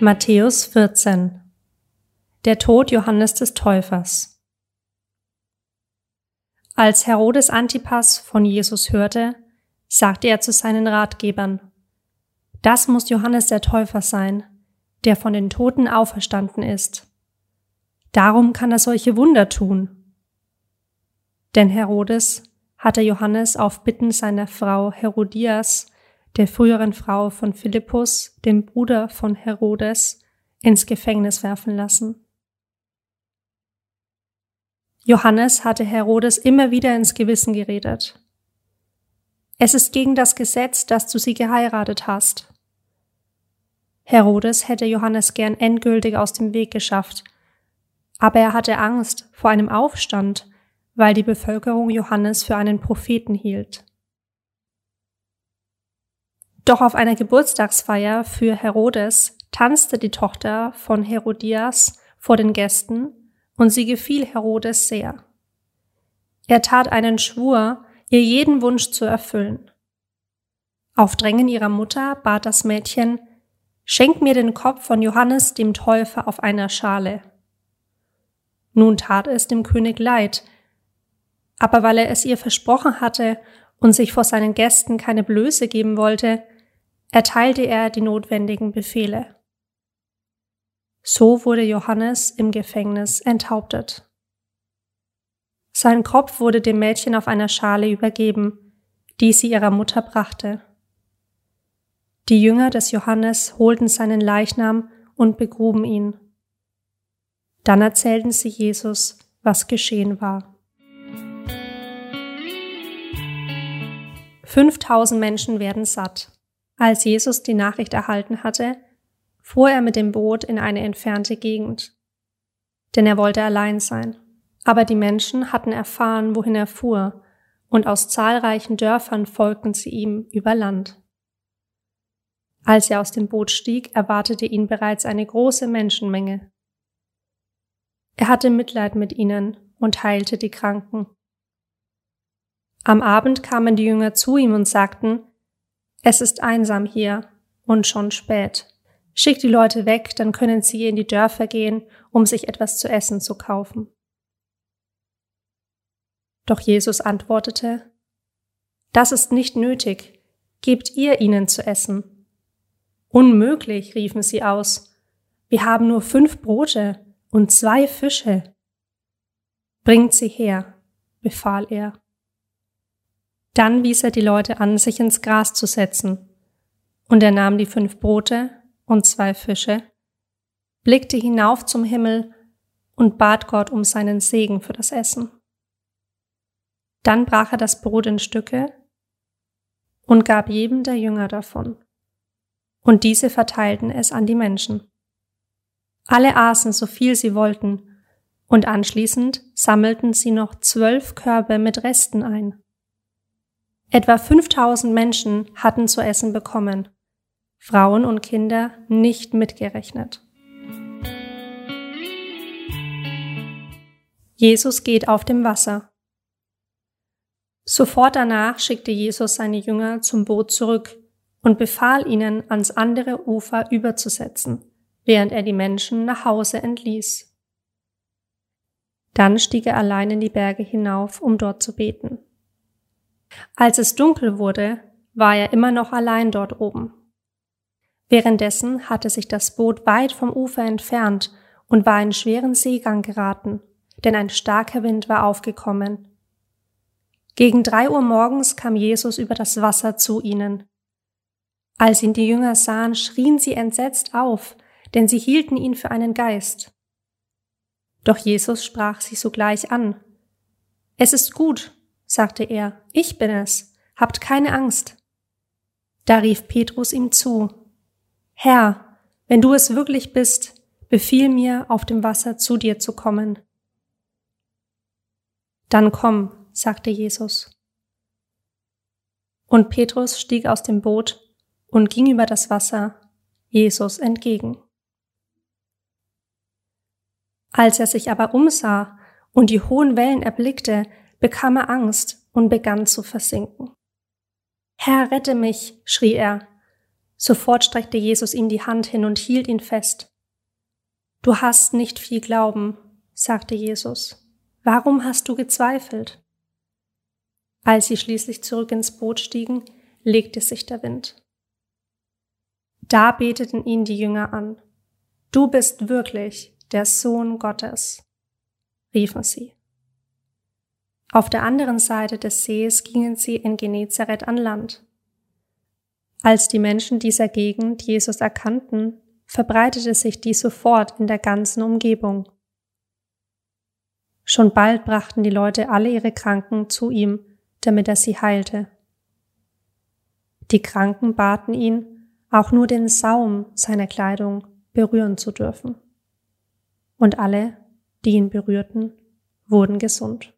Matthäus 14 Der Tod Johannes des Täufers Als Herodes Antipas von Jesus hörte, sagte er zu seinen Ratgebern, Das muss Johannes der Täufer sein, der von den Toten auferstanden ist. Darum kann er solche Wunder tun. Denn Herodes hatte Johannes auf Bitten seiner Frau Herodias der früheren Frau von Philippus, dem Bruder von Herodes, ins Gefängnis werfen lassen. Johannes hatte Herodes immer wieder ins Gewissen geredet. Es ist gegen das Gesetz, dass du sie geheiratet hast. Herodes hätte Johannes gern endgültig aus dem Weg geschafft, aber er hatte Angst vor einem Aufstand, weil die Bevölkerung Johannes für einen Propheten hielt. Doch auf einer Geburtstagsfeier für Herodes tanzte die Tochter von Herodias vor den Gästen und sie gefiel Herodes sehr. Er tat einen Schwur, ihr jeden Wunsch zu erfüllen. Auf Drängen ihrer Mutter bat das Mädchen, Schenk mir den Kopf von Johannes dem Täufer auf einer Schale. Nun tat es dem König leid, aber weil er es ihr versprochen hatte und sich vor seinen Gästen keine Blöße geben wollte, erteilte er die notwendigen Befehle. So wurde Johannes im Gefängnis enthauptet. Sein Kopf wurde dem Mädchen auf einer Schale übergeben, die sie ihrer Mutter brachte. Die Jünger des Johannes holten seinen Leichnam und begruben ihn. Dann erzählten sie Jesus, was geschehen war. 5000 Menschen werden satt. Als Jesus die Nachricht erhalten hatte, fuhr er mit dem Boot in eine entfernte Gegend. Denn er wollte allein sein. Aber die Menschen hatten erfahren, wohin er fuhr, und aus zahlreichen Dörfern folgten sie ihm über Land. Als er aus dem Boot stieg, erwartete ihn bereits eine große Menschenmenge. Er hatte Mitleid mit ihnen und heilte die Kranken. Am Abend kamen die Jünger zu ihm und sagten, es ist einsam hier und schon spät. Schick die Leute weg, dann können sie in die Dörfer gehen, um sich etwas zu essen zu kaufen. Doch Jesus antwortete, Das ist nicht nötig, gebt ihr ihnen zu essen. Unmöglich, riefen sie aus, wir haben nur fünf Brote und zwei Fische. Bringt sie her, befahl er. Dann wies er die Leute an, sich ins Gras zu setzen. Und er nahm die fünf Brote und zwei Fische, blickte hinauf zum Himmel und bat Gott um seinen Segen für das Essen. Dann brach er das Brot in Stücke und gab jedem der Jünger davon. Und diese verteilten es an die Menschen. Alle aßen so viel sie wollten, und anschließend sammelten sie noch zwölf Körbe mit Resten ein. Etwa 5000 Menschen hatten zu essen bekommen, Frauen und Kinder nicht mitgerechnet. Jesus geht auf dem Wasser. Sofort danach schickte Jesus seine Jünger zum Boot zurück und befahl ihnen, ans andere Ufer überzusetzen, während er die Menschen nach Hause entließ. Dann stieg er allein in die Berge hinauf, um dort zu beten. Als es dunkel wurde, war er immer noch allein dort oben. Währenddessen hatte sich das Boot weit vom Ufer entfernt und war in schweren Seegang geraten, denn ein starker Wind war aufgekommen. Gegen drei Uhr morgens kam Jesus über das Wasser zu ihnen. Als ihn die Jünger sahen, schrien sie entsetzt auf, denn sie hielten ihn für einen Geist. Doch Jesus sprach sie sogleich an. Es ist gut, sagte er, ich bin es, habt keine Angst. Da rief Petrus ihm zu, Herr, wenn du es wirklich bist, befiehl mir, auf dem Wasser zu dir zu kommen. Dann komm, sagte Jesus. Und Petrus stieg aus dem Boot und ging über das Wasser Jesus entgegen. Als er sich aber umsah und die hohen Wellen erblickte, bekam er Angst und begann zu versinken. Herr, rette mich, schrie er. Sofort streckte Jesus ihm die Hand hin und hielt ihn fest. Du hast nicht viel Glauben, sagte Jesus. Warum hast du gezweifelt? Als sie schließlich zurück ins Boot stiegen, legte sich der Wind. Da beteten ihn die Jünger an. Du bist wirklich der Sohn Gottes, riefen sie. Auf der anderen Seite des Sees gingen sie in Genezareth an Land. Als die Menschen dieser Gegend Jesus erkannten, verbreitete sich dies sofort in der ganzen Umgebung. Schon bald brachten die Leute alle ihre Kranken zu ihm, damit er sie heilte. Die Kranken baten ihn, auch nur den Saum seiner Kleidung berühren zu dürfen. Und alle, die ihn berührten, wurden gesund.